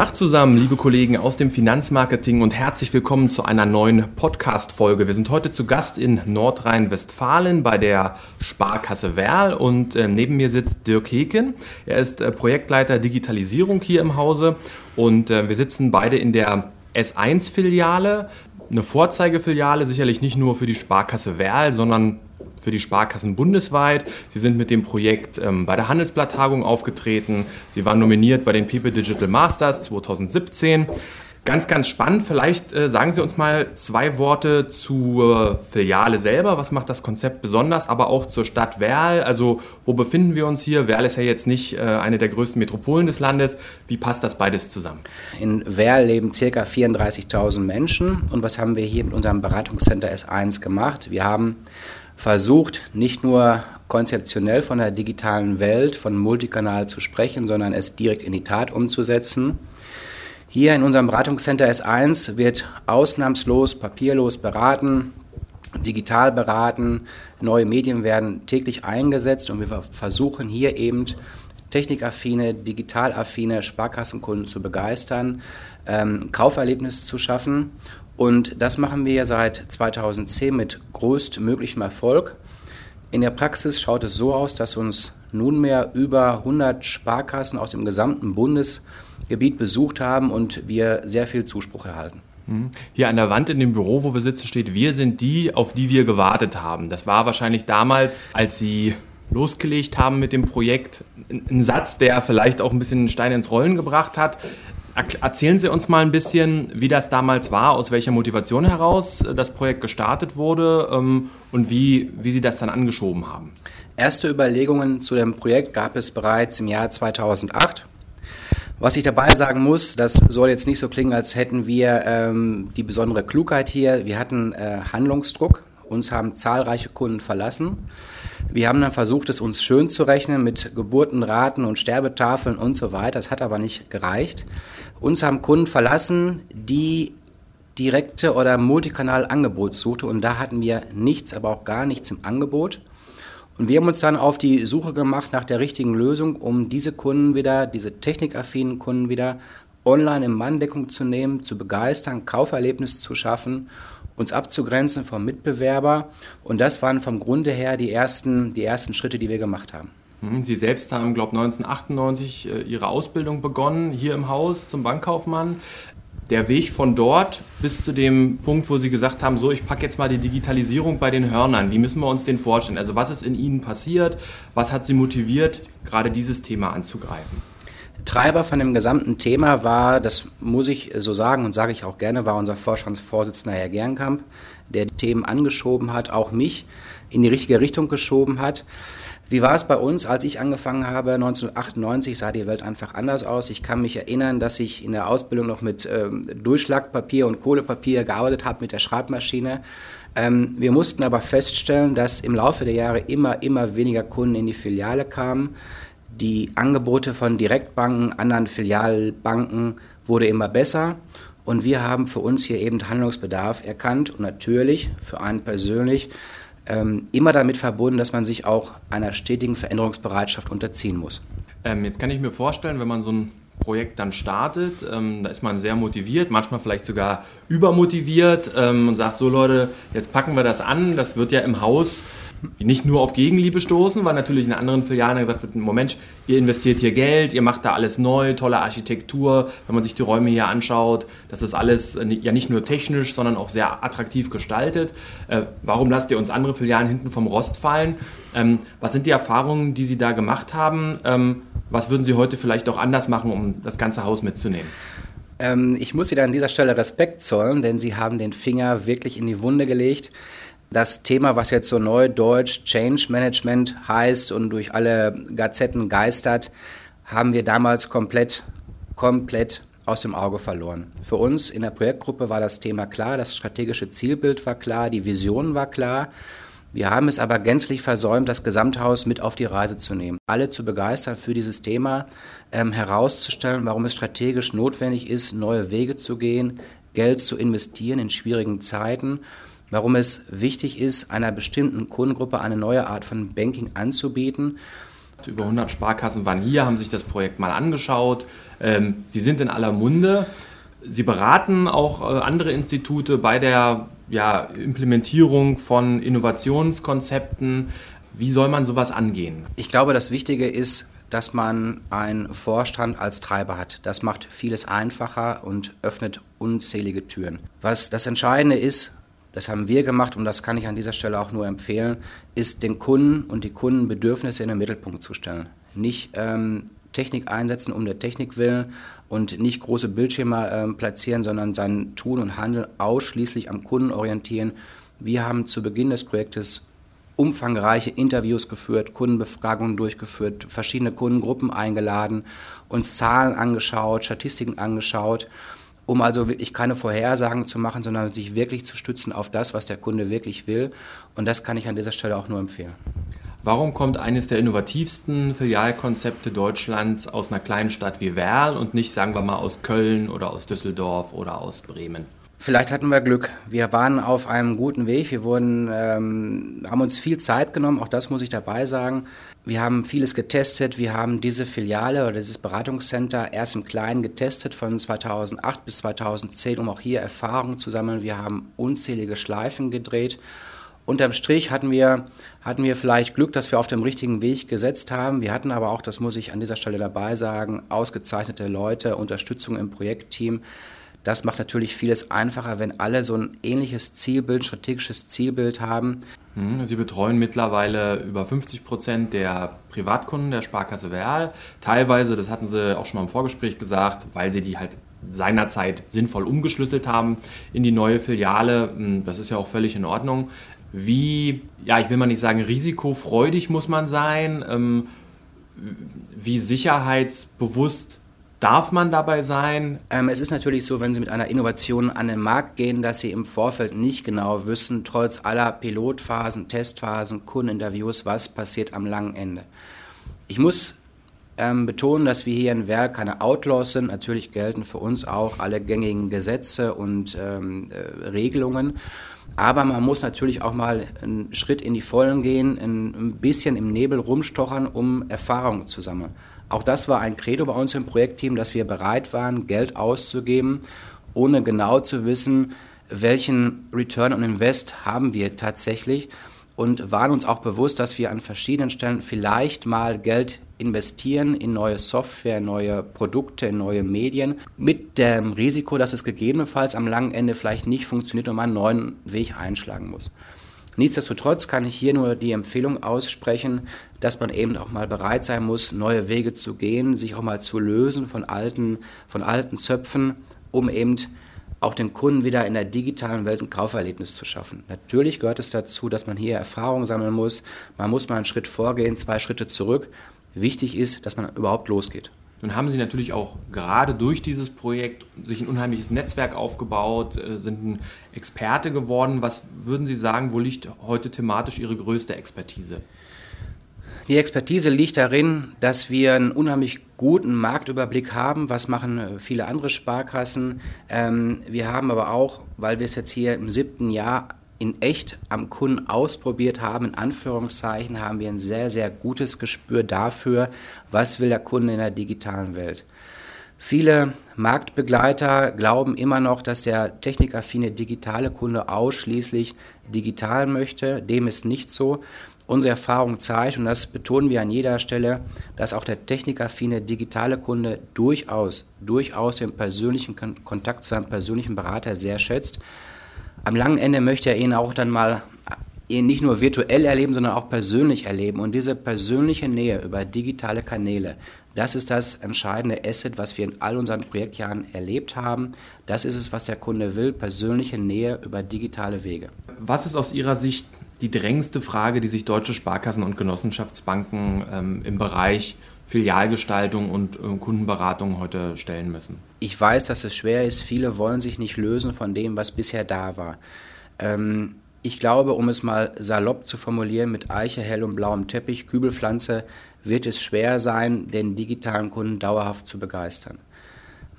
Tag zusammen, liebe Kollegen aus dem Finanzmarketing und herzlich willkommen zu einer neuen Podcast-Folge. Wir sind heute zu Gast in Nordrhein-Westfalen bei der Sparkasse Werl und äh, neben mir sitzt Dirk Heken. Er ist äh, Projektleiter Digitalisierung hier im Hause und äh, wir sitzen beide in der S1-Filiale. Eine Vorzeigefiliale sicherlich nicht nur für die Sparkasse Werl, sondern für die Sparkassen bundesweit. Sie sind mit dem Projekt ähm, bei der Handelsblatt-Tagung aufgetreten. Sie waren nominiert bei den People Digital Masters 2017. Ganz, ganz spannend. Vielleicht äh, sagen Sie uns mal zwei Worte zur Filiale selber. Was macht das Konzept besonders? Aber auch zur Stadt Werl. Also, wo befinden wir uns hier? Werl ist ja jetzt nicht äh, eine der größten Metropolen des Landes. Wie passt das beides zusammen? In Werl leben ca. 34.000 Menschen. Und was haben wir hier mit unserem Beratungscenter S1 gemacht? Wir haben versucht, nicht nur konzeptionell von der digitalen Welt, von Multikanal zu sprechen, sondern es direkt in die Tat umzusetzen. Hier in unserem Beratungscenter S1 wird ausnahmslos papierlos beraten, digital beraten, neue Medien werden täglich eingesetzt und wir versuchen hier eben technikaffine, digitalaffine Sparkassenkunden zu begeistern, ähm, Kauferlebnis zu schaffen und das machen wir seit 2010 mit größtmöglichem Erfolg. In der Praxis schaut es so aus, dass uns nunmehr über 100 Sparkassen aus dem gesamten Bundesgebiet besucht haben und wir sehr viel Zuspruch erhalten. Mhm. Hier an der Wand in dem Büro, wo wir sitzen, steht, wir sind die, auf die wir gewartet haben. Das war wahrscheinlich damals, als Sie losgelegt haben mit dem Projekt, ein Satz, der vielleicht auch ein bisschen einen Stein ins Rollen gebracht hat. Erzählen Sie uns mal ein bisschen, wie das damals war, aus welcher Motivation heraus äh, das Projekt gestartet wurde ähm, und wie, wie Sie das dann angeschoben haben. Erste Überlegungen zu dem Projekt gab es bereits im Jahr 2008. Was ich dabei sagen muss, das soll jetzt nicht so klingen, als hätten wir ähm, die besondere Klugheit hier. Wir hatten äh, Handlungsdruck. Uns haben zahlreiche Kunden verlassen. Wir haben dann versucht, es uns schön zu rechnen mit Geburtenraten und Sterbetafeln und so weiter. Das hat aber nicht gereicht. Uns haben Kunden verlassen, die direkte oder Multikanal-Angebot suchte und da hatten wir nichts, aber auch gar nichts im Angebot. Und wir haben uns dann auf die Suche gemacht nach der richtigen Lösung, um diese Kunden wieder, diese technikaffinen Kunden wieder online in Manndeckung zu nehmen, zu begeistern, Kauferlebnis zu schaffen, uns abzugrenzen vom Mitbewerber. Und das waren vom Grunde her die ersten, die ersten Schritte, die wir gemacht haben. Hm, Sie selbst haben, glaube ich, 1998 Ihre Ausbildung begonnen, hier im Haus zum Bankkaufmann. Der Weg von dort bis zu dem Punkt, wo Sie gesagt haben, so, ich packe jetzt mal die Digitalisierung bei den Hörnern. Wie müssen wir uns den vorstellen? Also was ist in Ihnen passiert? Was hat Sie motiviert, gerade dieses Thema anzugreifen? Treiber von dem gesamten Thema war, das muss ich so sagen und sage ich auch gerne, war unser Vorstandsvorsitzender Herr Gernkamp, der die Themen angeschoben hat, auch mich in die richtige Richtung geschoben hat. Wie war es bei uns, als ich angefangen habe? 1998 sah die Welt einfach anders aus. Ich kann mich erinnern, dass ich in der Ausbildung noch mit ähm, Durchschlagpapier und Kohlepapier gearbeitet habe mit der Schreibmaschine. Ähm, wir mussten aber feststellen, dass im Laufe der Jahre immer, immer weniger Kunden in die Filiale kamen. Die Angebote von Direktbanken, anderen Filialbanken wurde immer besser. Und wir haben für uns hier eben Handlungsbedarf erkannt und natürlich für einen persönlich ähm, immer damit verbunden, dass man sich auch einer stetigen Veränderungsbereitschaft unterziehen muss. Ähm, jetzt kann ich mir vorstellen, wenn man so ein Projekt dann startet, ähm, da ist man sehr motiviert, manchmal vielleicht sogar übermotiviert ähm, und sagt so Leute, jetzt packen wir das an, das wird ja im Haus nicht nur auf Gegenliebe stoßen, weil natürlich in anderen Filialen gesagt wird, Moment, ihr investiert hier Geld, ihr macht da alles neu, tolle Architektur, wenn man sich die Räume hier anschaut, das ist alles äh, ja nicht nur technisch, sondern auch sehr attraktiv gestaltet. Äh, warum lasst ihr uns andere Filialen hinten vom Rost fallen? Ähm, was sind die Erfahrungen, die Sie da gemacht haben? Ähm, was würden Sie heute vielleicht auch anders machen, um das ganze Haus mitzunehmen? Ähm, ich muss Ihnen an dieser Stelle Respekt zollen, denn Sie haben den Finger wirklich in die Wunde gelegt das Thema, was jetzt so neudeutsch Change Management heißt und durch alle Gazetten geistert, haben wir damals komplett, komplett aus dem Auge verloren. Für uns in der Projektgruppe war das Thema klar, das strategische Zielbild war klar, die Vision war klar. Wir haben es aber gänzlich versäumt, das Gesamthaus mit auf die Reise zu nehmen, alle zu begeistern für dieses Thema, ähm, herauszustellen, warum es strategisch notwendig ist, neue Wege zu gehen, Geld zu investieren in schwierigen Zeiten, warum es wichtig ist, einer bestimmten Kundengruppe eine neue Art von Banking anzubieten. Über 100 Sparkassen waren hier, haben sich das Projekt mal angeschaut. Ähm, sie sind in aller Munde. Sie beraten auch äh, andere Institute bei der ja, Implementierung von Innovationskonzepten. Wie soll man sowas angehen? Ich glaube, das Wichtige ist, dass man einen Vorstand als Treiber hat. Das macht vieles einfacher und öffnet unzählige Türen. Was das Entscheidende ist, das haben wir gemacht und das kann ich an dieser Stelle auch nur empfehlen, ist den Kunden und die Kundenbedürfnisse in den Mittelpunkt zu stellen. Nicht ähm, Technik einsetzen um der Technik willen und nicht große Bildschirme äh, platzieren, sondern sein Tun und Handeln ausschließlich am Kunden orientieren. Wir haben zu Beginn des Projektes umfangreiche Interviews geführt, Kundenbefragungen durchgeführt, verschiedene Kundengruppen eingeladen, uns Zahlen angeschaut, Statistiken angeschaut, um also wirklich keine Vorhersagen zu machen, sondern sich wirklich zu stützen auf das, was der Kunde wirklich will. Und das kann ich an dieser Stelle auch nur empfehlen. Warum kommt eines der innovativsten Filialkonzepte Deutschlands aus einer kleinen Stadt wie Werl und nicht, sagen wir mal, aus Köln oder aus Düsseldorf oder aus Bremen? Vielleicht hatten wir Glück. Wir waren auf einem guten Weg. Wir wurden, ähm, haben uns viel Zeit genommen, auch das muss ich dabei sagen. Wir haben vieles getestet. Wir haben diese Filiale oder dieses Beratungscenter erst im Kleinen getestet von 2008 bis 2010, um auch hier Erfahrungen zu sammeln. Wir haben unzählige Schleifen gedreht. Unterm Strich hatten wir, hatten wir vielleicht Glück, dass wir auf dem richtigen Weg gesetzt haben. Wir hatten aber auch, das muss ich an dieser Stelle dabei sagen, ausgezeichnete Leute, Unterstützung im Projektteam. Das macht natürlich vieles einfacher, wenn alle so ein ähnliches Zielbild, strategisches Zielbild haben. Hm, Sie betreuen mittlerweile über 50 Prozent der Privatkunden der Sparkasse Werl. Teilweise, das hatten Sie auch schon mal im Vorgespräch gesagt, weil Sie die halt seinerzeit sinnvoll umgeschlüsselt haben in die neue Filiale. Hm, das ist ja auch völlig in Ordnung. Wie, ja, ich will mal nicht sagen risikofreudig muss man sein, ähm, wie sicherheitsbewusst Darf man dabei sein? Ähm, es ist natürlich so, wenn Sie mit einer Innovation an den Markt gehen, dass Sie im Vorfeld nicht genau wissen, trotz aller Pilotphasen, Testphasen, Kundeninterviews, was passiert am langen Ende. Ich muss ähm, betonen, dass wir hier in Werk keine Outlaws sind. Natürlich gelten für uns auch alle gängigen Gesetze und ähm, äh, Regelungen. Aber man muss natürlich auch mal einen Schritt in die Vollen gehen, ein, bisschen im Nebel rumstochern, um Erfahrungen zu sammeln. Auch das war ein Credo bei uns im Projektteam, dass wir bereit waren, Geld auszugeben, ohne genau zu wissen, welchen Return on Invest haben wir tatsächlich und waren uns auch bewusst, dass wir an verschiedenen Stellen vielleicht mal Geld investieren in neue Software, neue Produkte, neue Medien, mit dem Risiko, dass es gegebenenfalls am langen Ende vielleicht nicht funktioniert und man einen neuen Weg einschlagen muss. Nichtsdestotrotz kann ich hier nur die Empfehlung aussprechen, dass man eben auch mal bereit sein muss, neue Wege zu gehen, sich auch mal zu lösen von alten, von alten Zöpfen, um eben auch den Kunden wieder in der digitalen Welt ein Kauferlebnis zu schaffen. Natürlich gehört es dazu, dass man hier Erfahrung sammeln muss. Man muss mal einen Schritt vorgehen, zwei Schritte zurück. Wichtig ist, dass man überhaupt losgeht. Nun haben Sie natürlich auch gerade durch dieses Projekt sich ein unheimliches Netzwerk aufgebaut, äh, sind ein Experte geworden. Was würden Sie sagen, wo liegt heute thematisch Ihre größte Expertise? Die Expertise liegt darin, dass wir einen unheimlich guten Marktüberblick haben. Was machen äh, viele andere Sparkassen? Ähm, wir haben aber auch, weil wir es jetzt hier im siebten Jahr in echt am Kunden ausprobiert haben, in Anführungszeichen, haben wir ein sehr, sehr gutes Gespür dafür, was will der Kunde in der digitalen Welt. Viele Marktbegleiter glauben immer noch, dass der technikaffine digitale Kunde ausschließlich digital möchte. Dem ist nicht so. Unsere Erfahrung zeigt, und das betonen wir an jeder Stelle, dass auch der technikaffine digitale Kunde durchaus, durchaus den persönlichen Kontakt zu seinem persönlichen Berater sehr schätzt am langen Ende möchte er ihn auch dann mal ihn nicht nur virtuell erleben, sondern auch persönlich erleben. Und diese persönliche Nähe über digitale Kanäle, das ist das entscheidende Asset, was wir in all unseren Projektjahren erlebt haben. Das ist es, was der Kunde will, persönliche Nähe über digitale Wege. Was ist aus Ihrer Sicht die drängendste Frage, die sich deutsche Sparkassen und Genossenschaftsbanken ähm, im Bereich Filialgestaltung und äh, Kundenberatung heute stellen müssen? Ich weiß, dass es schwer ist. Viele wollen sich nicht lösen von dem, was bisher da war. Ähm, ich glaube, um es mal salopp zu formulieren, mit Eiche, hell und blauem Teppich, Kübelpflanze, wird es schwer sein, den digitalen Kunden dauerhaft zu begeistern.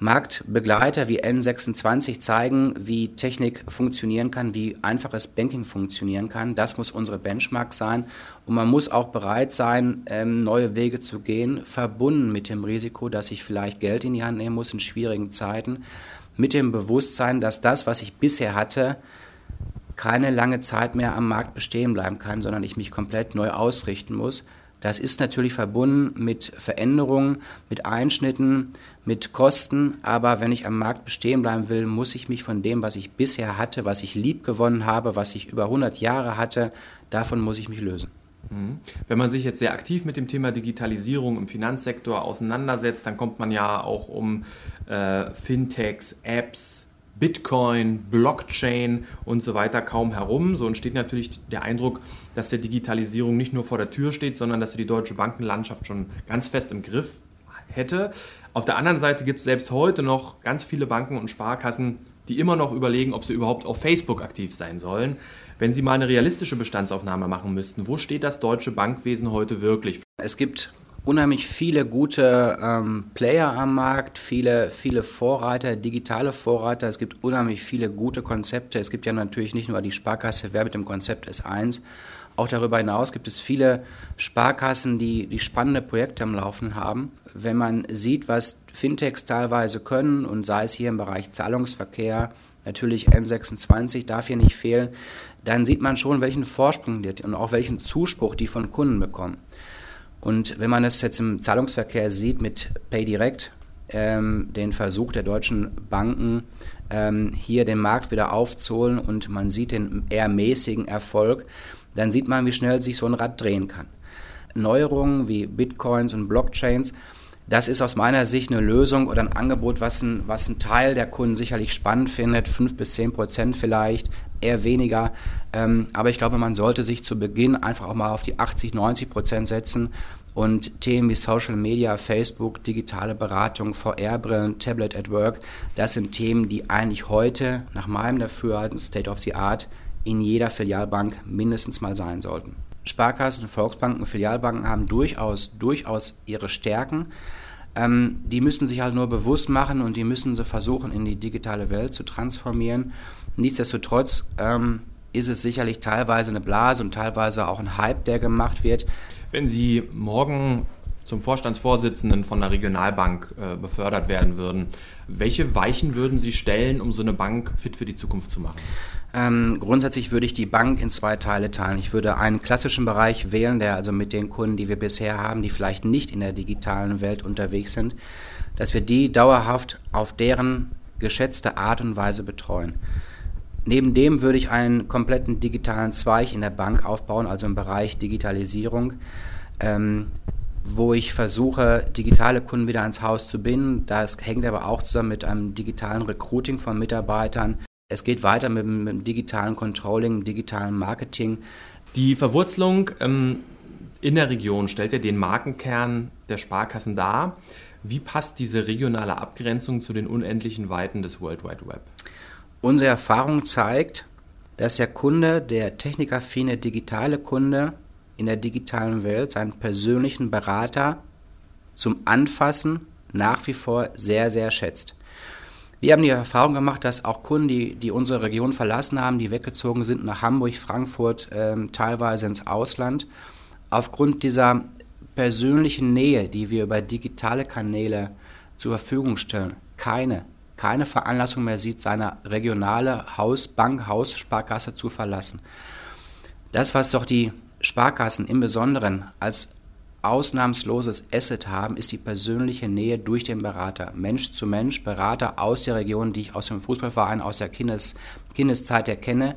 Marktbegleiter wie N26 zeigen, wie Technik funktionieren kann, wie einfaches Banking funktionieren kann. Das muss unsere Benchmark sein. Und man muss auch bereit sein, ähm, neue Wege zu gehen, verbunden mit dem Risiko, dass ich vielleicht Geld in die Hand nehmen muss in schwierigen Zeiten, mit dem Bewusstsein, dass das, was ich bisher hatte, keine lange Zeit mehr am Markt bestehen bleiben kann, sondern ich mich komplett neu ausrichten muss. Das ist natürlich verbunden mit Veränderungen, mit Einschnitten, mit Kosten. Aber wenn ich am Markt bestehen bleiben will, muss ich mich von dem, was ich bisher hatte, was ich lieb gewonnen habe, was ich über 100 Jahre hatte, davon muss ich mich lösen. Mhm. Wenn man sich jetzt sehr aktiv mit dem Thema Digitalisierung im Finanzsektor auseinandersetzt, dann kommt man ja auch um äh, Fintechs, Apps, Bitcoin, Blockchain und so weiter kaum herum. So entsteht natürlich der Eindruck, dass der Digitalisierung nicht nur vor der Tür steht, sondern dass die deutsche Bankenlandschaft schon ganz fest im Griff hätte. Auf der anderen Seite gibt es selbst heute noch ganz viele Banken und Sparkassen, die immer noch überlegen, ob sie überhaupt auf Facebook aktiv sein sollen. Wenn Sie mal eine realistische Bestandsaufnahme machen müssten, wo steht das deutsche Bankwesen heute wirklich? Es gibt unheimlich viele gute ähm, Player am Markt, viele, viele Vorreiter, digitale Vorreiter. Es gibt unheimlich viele gute Konzepte. Es gibt ja natürlich nicht nur die Sparkasse Wer mit dem Konzept S1. Auch darüber hinaus gibt es viele Sparkassen, die, die spannende Projekte am Laufen haben. Wenn man sieht, was Fintechs teilweise können, und sei es hier im Bereich Zahlungsverkehr, natürlich N26 darf hier nicht fehlen, dann sieht man schon, welchen Vorsprung die und auch welchen Zuspruch die von Kunden bekommen. Und wenn man es jetzt im Zahlungsverkehr sieht mit PayDirect, ähm, den Versuch der deutschen Banken, ähm, hier den Markt wieder aufzuholen und man sieht den eher mäßigen Erfolg, dann sieht man, wie schnell sich so ein Rad drehen kann. Neuerungen wie Bitcoins und Blockchains, das ist aus meiner Sicht eine Lösung oder ein Angebot, was ein, was ein Teil der Kunden sicherlich spannend findet, fünf bis zehn Prozent vielleicht, eher weniger. Ähm, aber ich glaube, man sollte sich zu Beginn einfach auch mal auf die 80, 90 Prozent setzen und Themen wie Social Media, Facebook, digitale Beratung, VR-Brillen, Tablet at Work, das sind Themen, die eigentlich heute nach meinem Dafürhalten State of the Art in jeder Filialbank mindestens mal sein sollten. Sparkassen, Volksbanken, Filialbanken haben durchaus, durchaus ihre Stärken. Ähm, die müssen sich halt nur bewusst machen und die müssen sie versuchen, in die digitale Welt zu transformieren. Nichtsdestotrotz ähm, ist es sicherlich teilweise eine Blase und teilweise auch ein Hype, der gemacht wird. Wenn Sie morgen zum Vorstandsvorsitzenden von einer Regionalbank äh, befördert werden würden, welche Weichen würden Sie stellen, um so eine Bank fit für die Zukunft zu machen? Ähm, grundsätzlich würde ich die Bank in zwei Teile teilen. Ich würde einen klassischen Bereich wählen, der also mit den Kunden, die wir bisher haben, die vielleicht nicht in der digitalen Welt unterwegs sind, dass wir die dauerhaft auf deren geschätzte Art und Weise betreuen. Neben dem würde ich einen kompletten digitalen Zweig in der Bank aufbauen, also im Bereich Digitalisierung, ähm, wo ich versuche, digitale Kunden wieder ans Haus zu binden. Das hängt aber auch zusammen mit einem digitalen Recruiting von Mitarbeitern. Es geht weiter mit, mit dem digitalen Controlling, digitalen Marketing. Die Verwurzelung ähm, in der Region stellt ja den Markenkern der Sparkassen dar. Wie passt diese regionale Abgrenzung zu den unendlichen Weiten des World Wide Web? Unsere Erfahrung zeigt, dass der Kunde, der technikaffine digitale Kunde in der digitalen Welt seinen persönlichen Berater zum Anfassen nach wie vor sehr, sehr schätzt. Wir haben die Erfahrung gemacht, dass auch Kunden, die, die unsere Region verlassen haben, die weggezogen sind nach Hamburg, Frankfurt, ähm, teilweise ins Ausland, aufgrund dieser persönlichen Nähe, die wir über digitale Kanäle zur Verfügung stellen, keine keine Veranlassung mehr sieht, seine regionale Hausbank, Haussparkasse zu verlassen. Das, was doch die Sparkassen im Besonderen als ausnahmsloses Asset haben, ist die persönliche Nähe durch den Berater. Mensch zu Mensch, Berater aus der Region, die ich aus dem Fußballverein, aus der Kindes, Kindeszeit erkenne.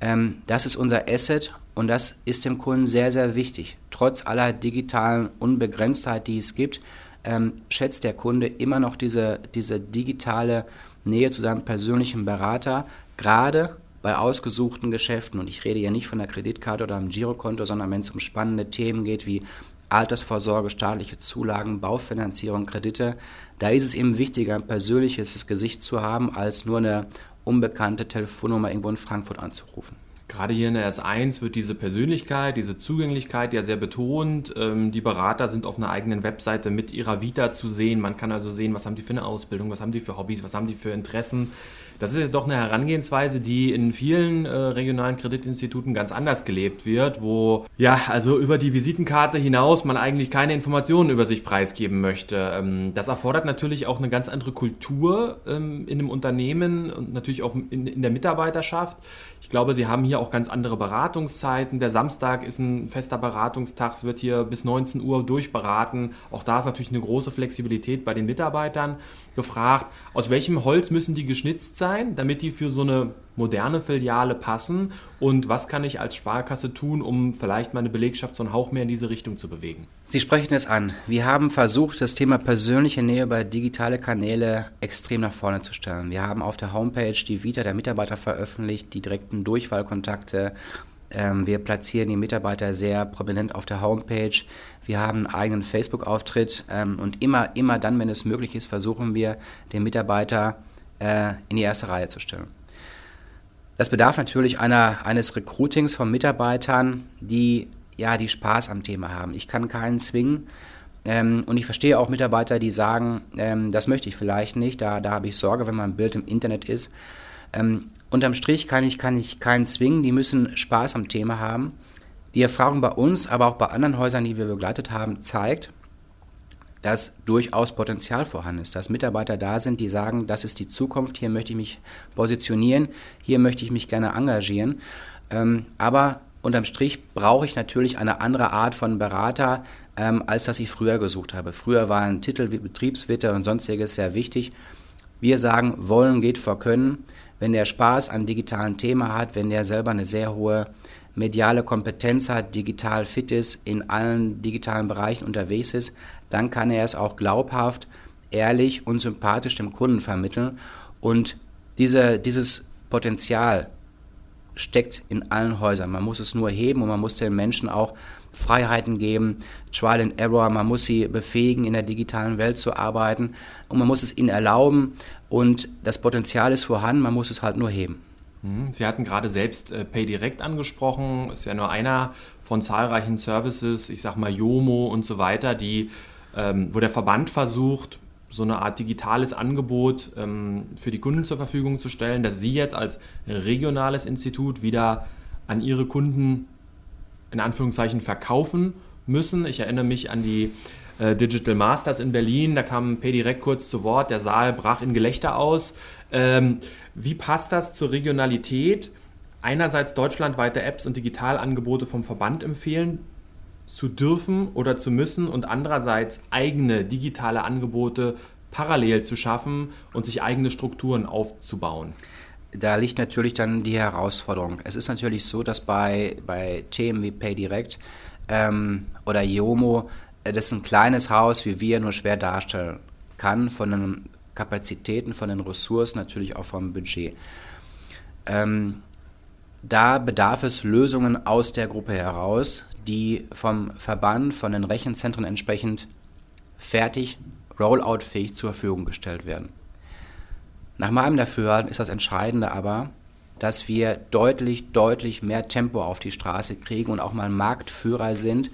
Ähm, das ist unser Asset und das ist dem Kunden sehr, sehr wichtig. Trotz aller digitalen Unbegrenztheit, die es gibt, ähm, schätzt der Kunde immer noch diese, diese digitale Nähe zu seinem persönlichen Berater, gerade bei ausgesuchten Geschäften. Und ich rede ja nicht von der Kreditkarte oder einem Girokonto, sondern wenn es um spannende Themen geht wie Altersvorsorge, staatliche Zulagen, Baufinanzierung, Kredite. Da ist es eben wichtiger, ein persönliches Gesicht zu haben, als nur eine unbekannte Telefonnummer irgendwo in Frankfurt anzurufen. Gerade hier in der S1 wird diese Persönlichkeit, diese Zugänglichkeit ja sehr betont. Ähm, die Berater sind auf einer eigenen Webseite mit ihrer Vita zu sehen. Man kann also sehen, was haben die für eine Ausbildung, was haben die für Hobbys, was haben die für Interessen. Das ist jetzt doch eine Herangehensweise, die in vielen äh, regionalen Kreditinstituten ganz anders gelebt wird, wo ja, also über die Visitenkarte hinaus man eigentlich keine Informationen über sich preisgeben möchte. Ähm, das erfordert natürlich auch eine ganz andere Kultur ähm, in einem Unternehmen und natürlich auch in, der Mitarbeiterschaft. Ich glaube, Sie haben hier auch ganz andere Beratungszeiten. Der Samstag ist ein fester Beratungstag. Es wird hier bis 19 Uhr durchberaten. Auch da ist natürlich eine große Flexibilität bei den Mitarbeitern gefragt. Aus welchem Holz müssen die geschnitzt sein, damit die für so eine moderne Filiale passen? Und was kann ich als Sparkasse tun, um vielleicht meine Belegschaft so einen Hauch mehr in diese Richtung zu bewegen? Sie sprechen es an. Wir haben versucht, das Thema persönliche Nähe über digitale Kanäle extrem nach vorne zu stellen. Wir haben auf der Homepage die Vita der Mitarbeiter veröffentlicht, die direkten Durchfallkontakte. Ähm, wir platzieren die Mitarbeiter sehr prominent auf der Homepage. Wir haben einen eigenen Facebook-Auftritt ähm, und immer, immer dann, wenn es möglich ist, versuchen wir, den Mitarbeiter äh, in die erste Reihe zu stellen. Das bedarf natürlich einer, eines Recruitings von Mitarbeitern, die ja, die Spaß am Thema haben. Ich kann keinen zwingen. Ähm, und ich verstehe auch Mitarbeiter, die sagen, ähm, das möchte ich vielleicht nicht, da, da habe ich Sorge, wenn mein Bild im Internet ist. Ähm, unterm Strich kann ich, kann ich keinen zwingen, die müssen Spaß am Thema haben. Die Erfahrung bei uns, aber auch bei anderen Häusern, die wir begleitet haben, zeigt, dass durchaus Potenzial vorhanden ist, dass Mitarbeiter da sind, die sagen, das ist die Zukunft, hier möchte ich mich positionieren, hier möchte ich mich gerne engagieren. Ähm, aber unterm Strich brauche ich natürlich eine andere Art von Berater, ähm, als das ich früher gesucht habe. Früher waren Titel wie Betriebswitte und sonstiges sehr wichtig. Wir sagen, wollen geht vor können. Wenn der Spaß an digitalen Themen hat, wenn der selber eine sehr hohe mediale Kompetenz hat, digital fit ist, in allen digitalen Bereichen unterwegs ist, dann kann er es auch glaubhaft, ehrlich und sympathisch dem Kunden vermitteln. Und diese, dieses Potenzial steckt in allen Häusern. Man muss es nur heben und man muss den Menschen auch Freiheiten geben, Trial and Error, man muss sie befähigen, in der digitalen Welt zu arbeiten und man muss es ihnen erlauben und das Potenzial ist vorhanden, man muss es halt nur heben. Mhm. Sie hatten gerade selbst äh, PayDirect angesprochen, ist ja nur einer von zahlreichen Services, ich sag mal Yomo und so weiter, die, ähm, wo der Verband versucht, so eine Art digitales Angebot ähm, für die Kunden zur Verfügung zu stellen, dass Sie jetzt als regionales Institut wieder an Ihre Kunden in Anführungszeichen verkaufen müssen. Ich erinnere mich an die äh, Digital Masters in Berlin, da kam PayDirect kurz zu Wort, der Saal brach in Gelächter aus. Ähm, wie passt das zur Regionalität? Einerseits deutschlandweite Apps und Digitalangebote vom Verband empfehlen zu dürfen oder zu müssen und andererseits eigene digitale Angebote parallel zu schaffen und sich eigene Strukturen aufzubauen. Da liegt natürlich dann die Herausforderung. Es ist natürlich so, dass bei, bei Themen wie PayDirect ähm, oder Yomo äh, das ein kleines Haus wie wir nur schwer darstellen kann von den Kapazitäten, von den Ressourcen, natürlich auch vom Budget. Ähm, da bedarf es Lösungen aus der Gruppe heraus, die vom Verband, von den Rechenzentren entsprechend fertig, rolloutfähig zur Verfügung gestellt werden. Nach meinem Dafürhalten ist das Entscheidende aber, dass wir deutlich, deutlich mehr Tempo auf die Straße kriegen und auch mal Marktführer sind,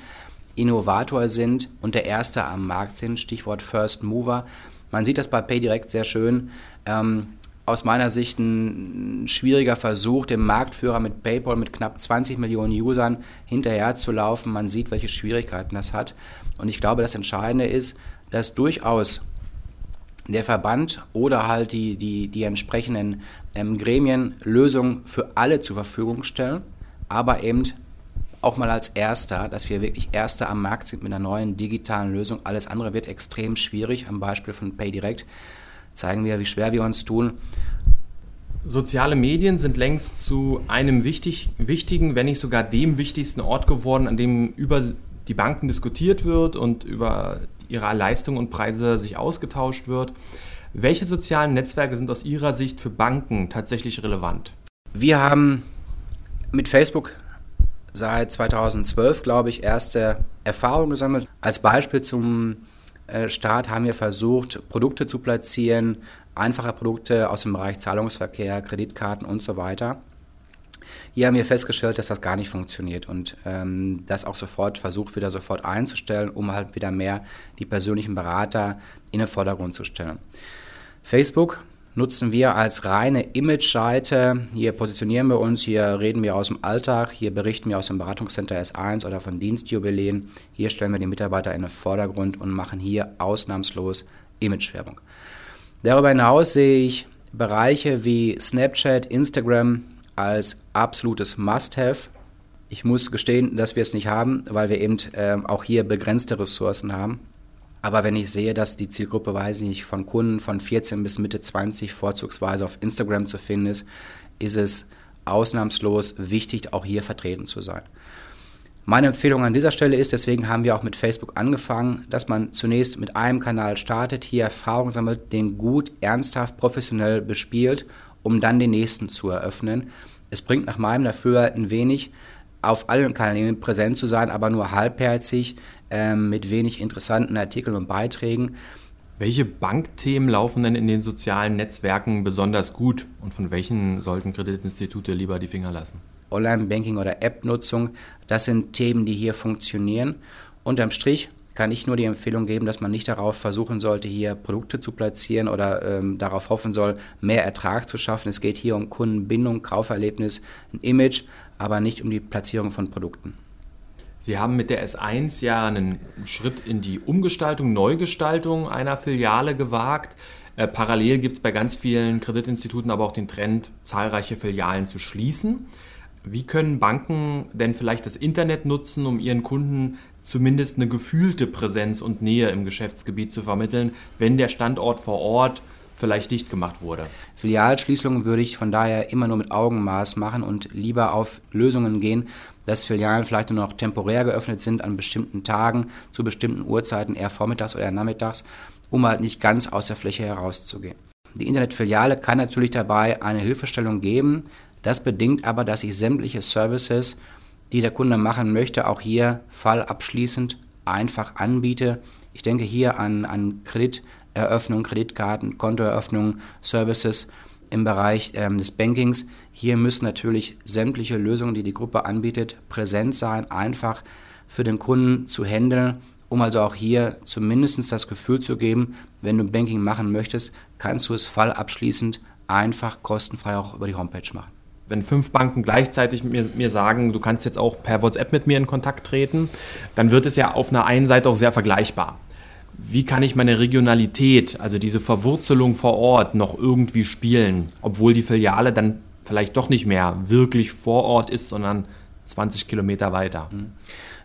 Innovator sind und der Erste am Markt sind, Stichwort First Mover. Man sieht das bei PayDirect sehr schön. Ähm, aus meiner Sicht ein schwieriger Versuch, dem Marktführer mit PayPal mit knapp 20 Millionen Usern hinterherzulaufen. Man sieht, welche Schwierigkeiten das hat. Und ich glaube, das Entscheidende ist, dass durchaus der Verband oder halt die, die, die entsprechenden ähm, Gremien Lösungen für alle zur Verfügung stellen, aber eben auch mal als Erster, dass wir wirklich Erster am Markt sind mit einer neuen digitalen Lösung. Alles andere wird extrem schwierig. Am Beispiel von PayDirect zeigen wir, wie schwer wir uns tun. Soziale Medien sind längst zu einem wichtig, wichtigen, wenn nicht sogar dem wichtigsten Ort geworden, an dem über die Banken diskutiert wird und über ihre Leistungen und Preise sich ausgetauscht wird. Welche sozialen Netzwerke sind aus Ihrer Sicht für Banken tatsächlich relevant? Wir haben mit Facebook seit 2012, glaube ich, erste Erfahrung gesammelt. Als Beispiel zum äh, Start haben wir versucht, Produkte zu platzieren, einfache Produkte aus dem Bereich Zahlungsverkehr, Kreditkarten und so weiter. Hier haben wir festgestellt, dass das gar nicht funktioniert und ähm, das auch sofort versucht, wieder sofort einzustellen, um halt wieder mehr die persönlichen Berater in den Vordergrund zu stellen. Facebook nutzen wir als reine Image-Seite. Hier positionieren wir uns, hier reden wir aus dem Alltag, hier berichten wir aus dem Beratungscenter S1 oder von Dienstjubiläen. Hier stellen wir die Mitarbeiter in den Vordergrund und machen hier ausnahmslos Imagewerbung. Darüber hinaus sehe ich Bereiche wie Snapchat, Instagram, als absolutes Must-Have. Ich muss gestehen, dass wir es nicht haben, weil wir eben äh, auch hier begrenzte Ressourcen haben. Aber wenn ich sehe, dass die Zielgruppe, weiß ich nicht, von Kunden von 14 bis Mitte 20 vorzugsweise auf Instagram zu finden ist, ist es ausnahmslos wichtig, auch hier vertreten zu sein. Meine Empfehlung an dieser Stelle ist, deswegen haben wir auch mit Facebook angefangen, dass man zunächst mit einem Kanal startet, hier Erfahrung sammelt, den gut, ernsthaft, professionell bespielt um dann den nächsten zu eröffnen. Es bringt nach meinem Dafürhalten wenig, auf allen Kanälen präsent zu sein, aber nur halbherzig, äh, mit wenig interessanten Artikeln und Beiträgen. Welche Bankthemen laufen denn in den sozialen Netzwerken besonders gut und von welchen sollten Kreditinstitute lieber die Finger lassen? Online-Banking oder App-Nutzung, das sind Themen, die hier funktionieren. Unterm Strich kann ich nur die Empfehlung geben, dass man nicht darauf versuchen sollte, hier Produkte zu platzieren oder ähm, darauf hoffen soll, mehr Ertrag zu schaffen. Es geht hier um Kundenbindung, Kauferlebnis, ein Image, aber nicht um die Platzierung von Produkten. Sie haben mit der S1 ja einen Schritt in die Umgestaltung, Neugestaltung einer Filiale gewagt. Äh, parallel gibt es bei ganz vielen Kreditinstituten aber auch den Trend, zahlreiche Filialen zu schließen. Wie können Banken denn vielleicht das Internet nutzen, um ihren Kunden zumindest eine gefühlte Präsenz und Nähe im Geschäftsgebiet zu vermitteln, wenn der Standort vor Ort vielleicht dicht gemacht wurde. Filialschließungen würde ich von daher immer nur mit Augenmaß machen und lieber auf Lösungen gehen, dass Filialen vielleicht nur noch temporär geöffnet sind an bestimmten Tagen, zu bestimmten Uhrzeiten, eher vormittags oder nachmittags, um halt nicht ganz aus der Fläche herauszugehen. Die Internetfiliale kann natürlich dabei eine Hilfestellung geben. Das bedingt aber, dass ich sämtliche Services die der Kunde machen möchte, auch hier fallabschließend einfach anbiete. Ich denke hier an, an Krediteröffnung, Kreditkarten, Kontoeröffnung, Services im Bereich ähm, des Bankings. Hier müssen natürlich sämtliche Lösungen, die die Gruppe anbietet, präsent sein, einfach für den Kunden zu handeln, um also auch hier zumindest das Gefühl zu geben, wenn du Banking machen möchtest, kannst du es fallabschließend einfach kostenfrei auch über die Homepage machen wenn fünf Banken gleichzeitig mir, mir sagen, du kannst jetzt auch per WhatsApp mit mir in Kontakt treten, dann wird es ja auf einer einen Seite auch sehr vergleichbar. Wie kann ich meine Regionalität, also diese Verwurzelung vor Ort, noch irgendwie spielen, obwohl die Filiale dann vielleicht doch nicht mehr wirklich vor Ort ist, sondern 20 Kilometer weiter? Mhm.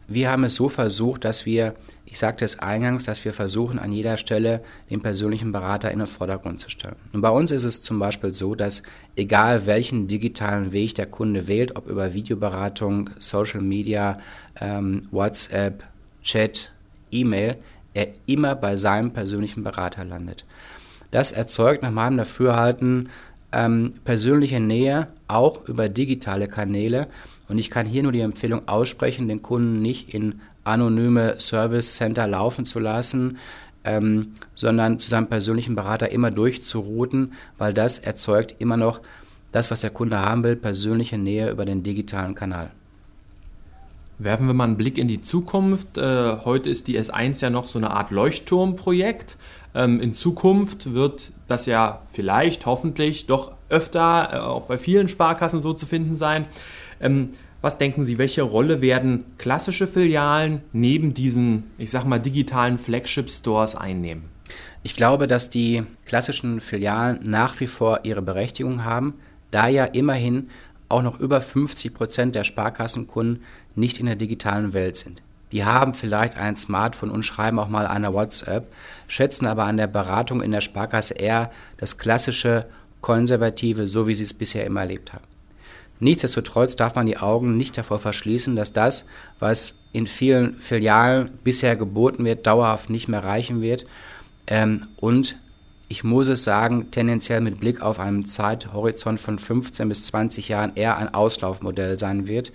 Wir haben es so versucht, dass wir, ich sagte es eingangs, dass wir versuchen, an jeder Stelle den persönlichen Berater in den Vordergrund zu stellen. Und bei uns ist es zum Beispiel so, dass egal welchen digitalen Weg der Kunde wählt, ob über Videoberatung, Social Media, ähm, WhatsApp, Chat, E-Mail, er immer bei seinem persönlichen Berater landet. Das erzeugt nach meinem Dafürhalten ähm, persönliche Nähe, auch über digitale Kanäle. Und ich kann hier nur die Empfehlung aussprechen, den Kunden nicht in anonyme Service Center laufen zu lassen, ähm, sondern zu seinem persönlichen Berater immer durchzurouten, weil das erzeugt immer noch das, was der Kunde haben will, persönliche Nähe über den digitalen Kanal. Werfen wir mal einen Blick in die Zukunft. Äh, heute ist die S1 ja noch so eine Art Leuchtturmprojekt. Ähm, in Zukunft wird das ja vielleicht, hoffentlich, doch öfter äh, auch bei vielen Sparkassen so zu finden sein. Ähm, was denken Sie, welche Rolle werden klassische Filialen neben diesen, ich sag mal, digitalen Flagship-Stores einnehmen? Ich glaube, dass die klassischen Filialen nach wie vor ihre Berechtigung haben, da ja immerhin auch noch über 50 Prozent der Sparkassenkunden nicht in der digitalen Welt sind. Die haben vielleicht ein Smartphone und schreiben auch mal eine WhatsApp, schätzen aber an der Beratung in der Sparkasse eher das klassische Konservative, so wie sie es bisher immer erlebt haben. Nichtsdestotrotz darf man die Augen nicht davor verschließen, dass das, was in vielen Filialen bisher geboten wird, dauerhaft nicht mehr reichen wird. Ähm, und ich muss es sagen, tendenziell mit Blick auf einen Zeithorizont von 15 bis 20 Jahren eher ein Auslaufmodell sein wird.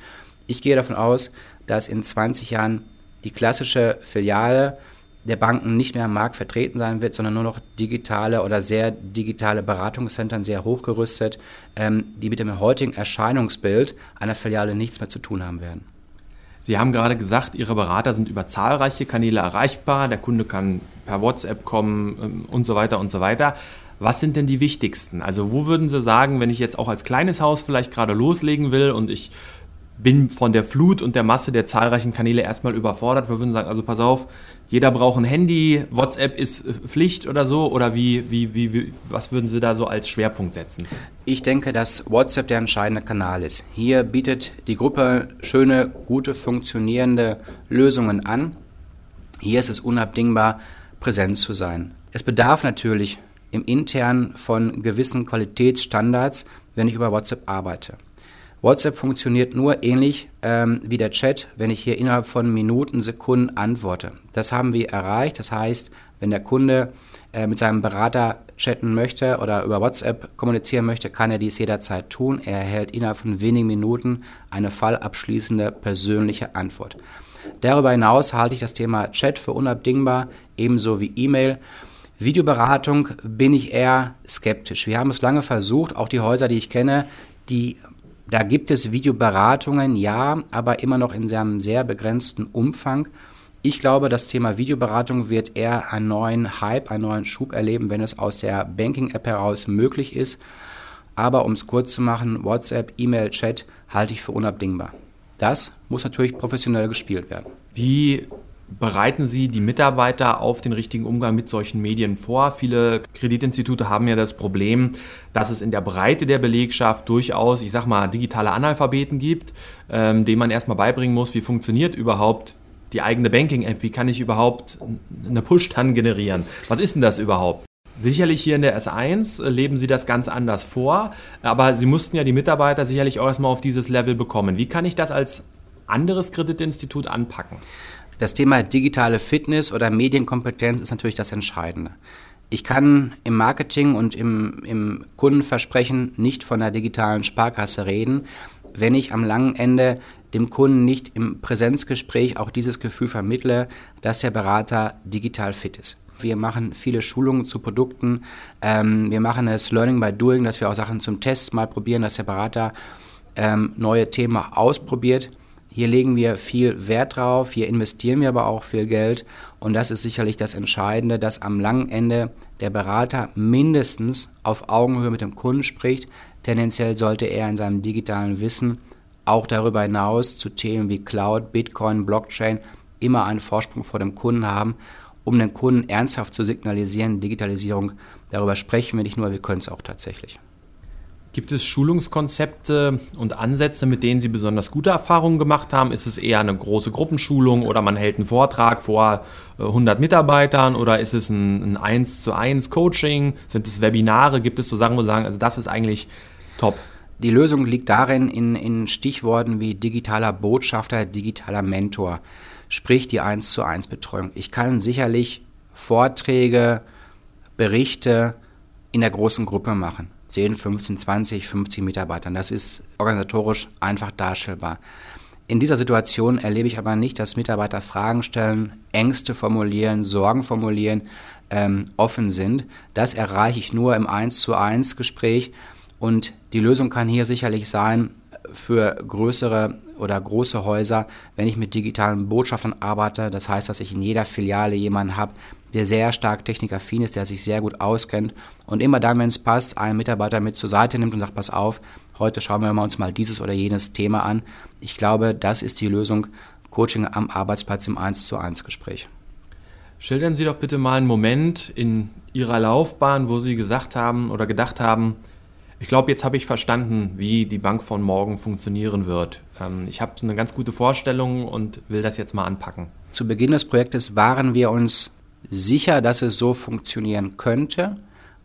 Ich gehe davon aus, dass in 20 Jahren die klassische Filiale der Banken nicht mehr am Markt vertreten sein wird, sondern nur noch digitale oder sehr digitale Beratungszentren, sehr hochgerüstet, ähm, die mit dem heutigen Erscheinungsbild einer Filiale nichts mehr zu tun haben werden. Sie haben gerade gesagt, Ihre Berater sind über zahlreiche Kanäle erreichbar. Der Kunde kann per WhatsApp kommen ähm, und so weiter und so weiter. Was sind denn die wichtigsten? Also wo würden Sie sagen, wenn ich jetzt auch als kleines Haus vielleicht gerade loslegen will und ich bin von der Flut und der Masse der zahlreichen Kanäle erstmal überfordert. Wir würden sagen, also pass auf, jeder braucht ein Handy, WhatsApp ist äh, Pflicht oder so? Oder wie, wie, wie, wie, was würden Sie da so als Schwerpunkt setzen? Ich denke, dass WhatsApp der entscheidende Kanal ist. Hier bietet die Gruppe schöne, gute, funktionierende Lösungen an. Hier ist es unabdingbar, präsent zu sein. Es bedarf natürlich im Intern von gewissen Qualitätsstandards, wenn ich über WhatsApp arbeite. WhatsApp funktioniert nur ähnlich ähm, wie der Chat, wenn ich hier innerhalb von Minuten, Sekunden antworte. Das haben wir erreicht. Das heißt, wenn der Kunde äh, mit seinem Berater chatten möchte oder über WhatsApp kommunizieren möchte, kann er dies jederzeit tun. Er erhält innerhalb von wenigen Minuten eine fallabschließende persönliche Antwort. Darüber hinaus halte ich das Thema Chat für unabdingbar, ebenso wie E-Mail. Videoberatung bin ich eher skeptisch. Wir haben es lange versucht, auch die Häuser, die ich kenne, die da gibt es Videoberatungen, ja, aber immer noch in einem sehr begrenzten Umfang. Ich glaube, das Thema Videoberatung wird eher einen neuen Hype, einen neuen Schub erleben, wenn es aus der Banking-App heraus möglich ist. Aber um es kurz zu machen, WhatsApp, E-Mail, Chat halte ich für unabdingbar. Das muss natürlich professionell gespielt werden. Wie bereiten Sie die Mitarbeiter auf den richtigen Umgang mit solchen Medien vor? Viele Kreditinstitute haben ja das Problem, dass es in der Breite der Belegschaft durchaus, ich sag mal, digitale Analphabeten gibt, ähm, denen man erstmal beibringen muss, wie funktioniert überhaupt die eigene Banking-App, wie kann ich überhaupt eine Push-TAN generieren? Was ist denn das überhaupt? Sicherlich hier in der S1 äh, leben Sie das ganz anders vor, aber Sie mussten ja die Mitarbeiter sicherlich auch erstmal auf dieses Level bekommen. Wie kann ich das als anderes Kreditinstitut anpacken? Das Thema digitale Fitness oder Medienkompetenz ist natürlich das Entscheidende. Ich kann im Marketing und im, im Kundenversprechen nicht von der digitalen Sparkasse reden, wenn ich am langen Ende dem Kunden nicht im Präsenzgespräch auch dieses Gefühl vermittle, dass der Berater digital fit ist. Wir machen viele Schulungen zu Produkten. Ähm, wir machen es Learning by Doing, dass wir auch Sachen zum Test mal probieren, dass der Berater ähm, neue Themen ausprobiert. Hier legen wir viel Wert drauf, hier investieren wir aber auch viel Geld und das ist sicherlich das Entscheidende, dass am langen Ende der Berater mindestens auf Augenhöhe mit dem Kunden spricht. Tendenziell sollte er in seinem digitalen Wissen auch darüber hinaus zu Themen wie Cloud, Bitcoin, Blockchain immer einen Vorsprung vor dem Kunden haben, um den Kunden ernsthaft zu signalisieren, Digitalisierung, darüber sprechen wir nicht nur, wir können es auch tatsächlich. Gibt es Schulungskonzepte und Ansätze, mit denen Sie besonders gute Erfahrungen gemacht haben? Ist es eher eine große Gruppenschulung oder man hält einen Vortrag vor 100 äh, Mitarbeitern oder ist es ein, ein 1 zu 1 Coaching? Sind es Webinare? Gibt es so Sachen, wo Sie sagen, also das ist eigentlich top? Die Lösung liegt darin in, in Stichworten wie digitaler Botschafter, digitaler Mentor, sprich die 1 zu 1 Betreuung. Ich kann sicherlich Vorträge, Berichte in der großen Gruppe machen. 10, 15, 20, 50 Mitarbeitern. Das ist organisatorisch einfach darstellbar. In dieser Situation erlebe ich aber nicht, dass Mitarbeiter Fragen stellen, Ängste formulieren, Sorgen formulieren, ähm, offen sind. Das erreiche ich nur im 1 zu 1 Gespräch und die Lösung kann hier sicherlich sein, für größere oder große Häuser, wenn ich mit digitalen Botschaftern arbeite, das heißt, dass ich in jeder Filiale jemanden habe, der sehr stark technikaffin ist, der sich sehr gut auskennt und immer dann, wenn es passt, einen Mitarbeiter mit zur Seite nimmt und sagt, pass auf, heute schauen wir uns mal dieses oder jenes Thema an. Ich glaube, das ist die Lösung, Coaching am Arbeitsplatz im 1 zu 1 Gespräch. Schildern Sie doch bitte mal einen Moment in Ihrer Laufbahn, wo Sie gesagt haben oder gedacht haben, ich glaube, jetzt habe ich verstanden, wie die Bank von morgen funktionieren wird. Ähm, ich habe eine ganz gute Vorstellung und will das jetzt mal anpacken. Zu Beginn des Projektes waren wir uns sicher, dass es so funktionieren könnte,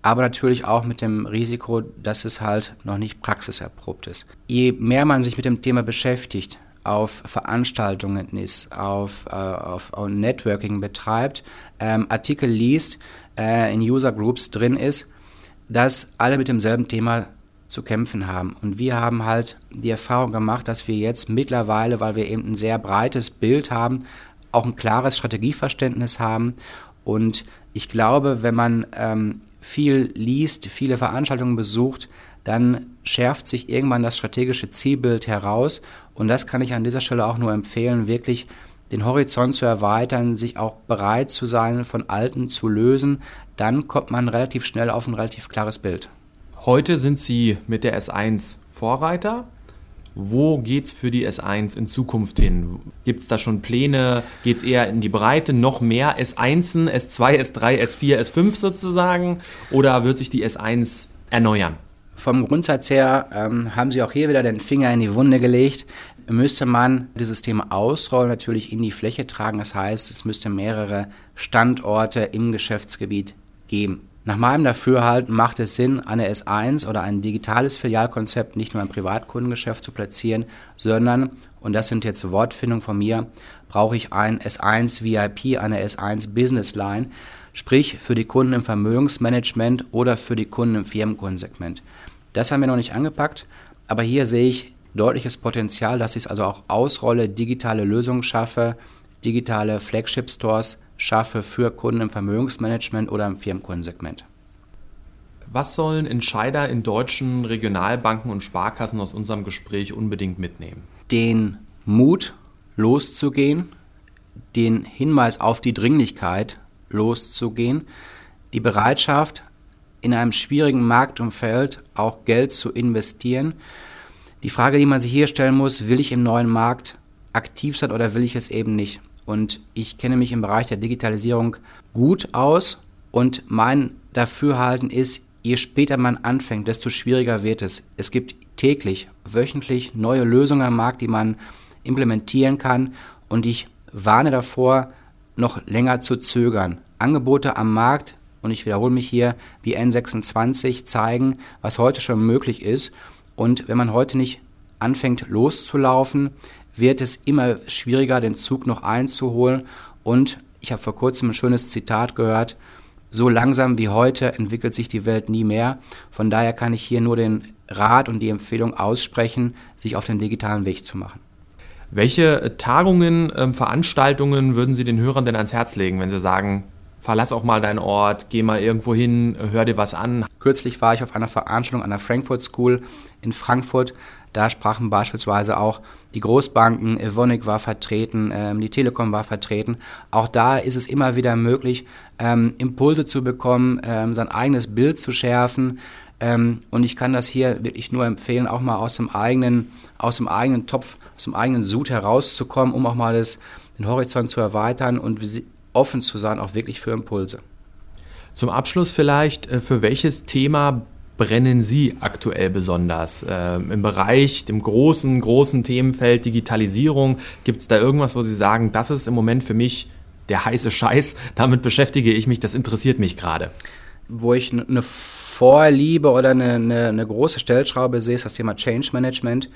aber natürlich auch mit dem Risiko, dass es halt noch nicht praxiserprobt ist. Je mehr man sich mit dem Thema beschäftigt, auf Veranstaltungen ist, auf, äh, auf, auf Networking betreibt, ähm, Artikel liest, äh, in User Groups drin ist, dass alle mit demselben Thema zu kämpfen haben. Und wir haben halt die Erfahrung gemacht, dass wir jetzt mittlerweile, weil wir eben ein sehr breites Bild haben, auch ein klares Strategieverständnis haben. Und ich glaube, wenn man ähm, viel liest, viele Veranstaltungen besucht, dann schärft sich irgendwann das strategische Zielbild heraus. Und das kann ich an dieser Stelle auch nur empfehlen, wirklich den Horizont zu erweitern, sich auch bereit zu sein, von Alten zu lösen. Dann kommt man relativ schnell auf ein relativ klares Bild. Heute sind Sie mit der S1 Vorreiter. Wo geht es für die S1 in Zukunft hin? Gibt es da schon Pläne? Geht es eher in die Breite? Noch mehr S1, S2, S3, S4, S5 sozusagen? Oder wird sich die S1 erneuern? Vom Grundsatz her ähm, haben Sie auch hier wieder den Finger in die Wunde gelegt. Müsste man dieses Thema ausrollen, natürlich in die Fläche tragen. Das heißt, es müsste mehrere Standorte im Geschäftsgebiet geben. Nach meinem Dafürhalten macht es Sinn, eine S1 oder ein digitales Filialkonzept nicht nur im Privatkundengeschäft zu platzieren, sondern, und das sind jetzt Wortfindungen von mir, brauche ich ein S1 VIP, eine S1 Business Line, sprich für die Kunden im Vermögensmanagement oder für die Kunden im Firmenkundensegment. Das haben wir noch nicht angepackt, aber hier sehe ich deutliches Potenzial, dass ich es also auch ausrolle, digitale Lösungen schaffe, digitale Flagship-Stores schaffe für Kunden im Vermögensmanagement oder im Firmenkundensegment. Was sollen Entscheider in deutschen Regionalbanken und Sparkassen aus unserem Gespräch unbedingt mitnehmen? Den Mut, loszugehen, den Hinweis auf die Dringlichkeit, loszugehen, die Bereitschaft, in einem schwierigen Marktumfeld auch Geld zu investieren. Die Frage, die man sich hier stellen muss, will ich im neuen Markt aktiv sein oder will ich es eben nicht? Und ich kenne mich im Bereich der Digitalisierung gut aus und mein Dafürhalten ist, je später man anfängt, desto schwieriger wird es. Es gibt täglich, wöchentlich neue Lösungen am Markt, die man implementieren kann und ich warne davor, noch länger zu zögern. Angebote am Markt, und ich wiederhole mich hier, wie N26 zeigen, was heute schon möglich ist. Und wenn man heute nicht anfängt loszulaufen, wird es immer schwieriger, den Zug noch einzuholen. Und ich habe vor kurzem ein schönes Zitat gehört, so langsam wie heute entwickelt sich die Welt nie mehr. Von daher kann ich hier nur den Rat und die Empfehlung aussprechen, sich auf den digitalen Weg zu machen. Welche Tagungen, ähm, Veranstaltungen würden Sie den Hörern denn ans Herz legen, wenn Sie sagen, verlass auch mal deinen Ort, geh mal irgendwo hin, hör dir was an? Kürzlich war ich auf einer Veranstaltung an der Frankfurt School in Frankfurt. Da sprachen beispielsweise auch die Großbanken, Evonik war vertreten, ähm, die Telekom war vertreten. Auch da ist es immer wieder möglich, ähm, Impulse zu bekommen, ähm, sein eigenes Bild zu schärfen. Ähm, und ich kann das hier wirklich nur empfehlen, auch mal aus dem eigenen, aus dem eigenen Topf, aus dem eigenen Sud herauszukommen, um auch mal das, den Horizont zu erweitern und offen zu sein, auch wirklich für Impulse. Zum Abschluss vielleicht, äh, für welches Thema brennen Sie aktuell besonders? Ähm, Im Bereich, dem großen, großen Themenfeld Digitalisierung, gibt es da irgendwas, wo Sie sagen, das ist im Moment für mich der heiße Scheiß, damit beschäftige ich mich, das interessiert mich gerade? Wo ich eine Vorliebe oder eine, eine, eine, große Stellschraube sehe, ist das Thema Change Management.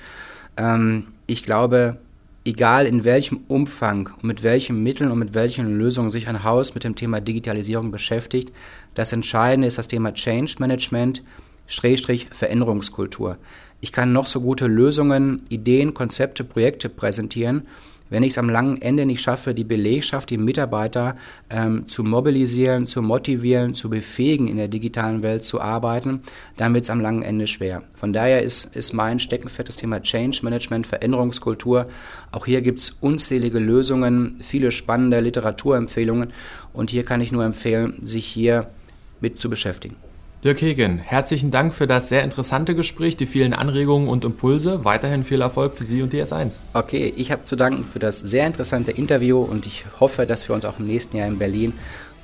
Ähm, ich glaube, egal in welchem Umfang und mit welchen Mitteln und mit welchen Lösungen sich ein Haus mit dem Thema Digitalisierung beschäftigt, das Entscheidende ist das Thema Change Management, Schrägstrich Veränderungskultur. Ich kann noch so gute Lösungen, Ideen, Konzepte, Projekte präsentieren. Wenn ich es am langen Ende nicht schaffe, die Belegschaft, die Mitarbeiter ähm, zu mobilisieren, zu motivieren, zu befähigen, in der digitalen Welt zu arbeiten, dann wird es am langen Ende schwer. Von daher ist, ist mein Steckenpferd das Thema Change Management, Veränderungskultur. Auch hier gibt es unzählige Lösungen, viele spannende Literaturempfehlungen und hier kann ich nur empfehlen, sich hier mit zu beschäftigen. Dirk Hegen, herzlichen Dank für das sehr interessante Gespräch, die vielen Anregungen und Impulse. Weiterhin viel Erfolg für Sie und die S1. Okay, ich habe zu danken für das sehr interessante Interview und ich hoffe, dass wir uns auch im nächsten Jahr in Berlin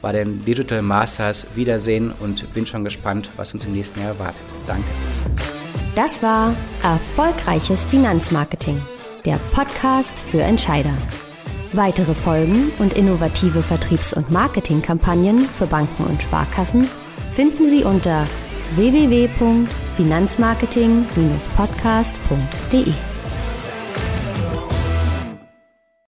bei den Digital Masters wiedersehen und bin schon gespannt, was uns im nächsten Jahr erwartet. Danke. Das war Erfolgreiches Finanzmarketing, der Podcast für Entscheider. Weitere Folgen und innovative Vertriebs- und Marketingkampagnen für Banken und Sparkassen finden Sie unter www.finanzmarketing-podcast.de.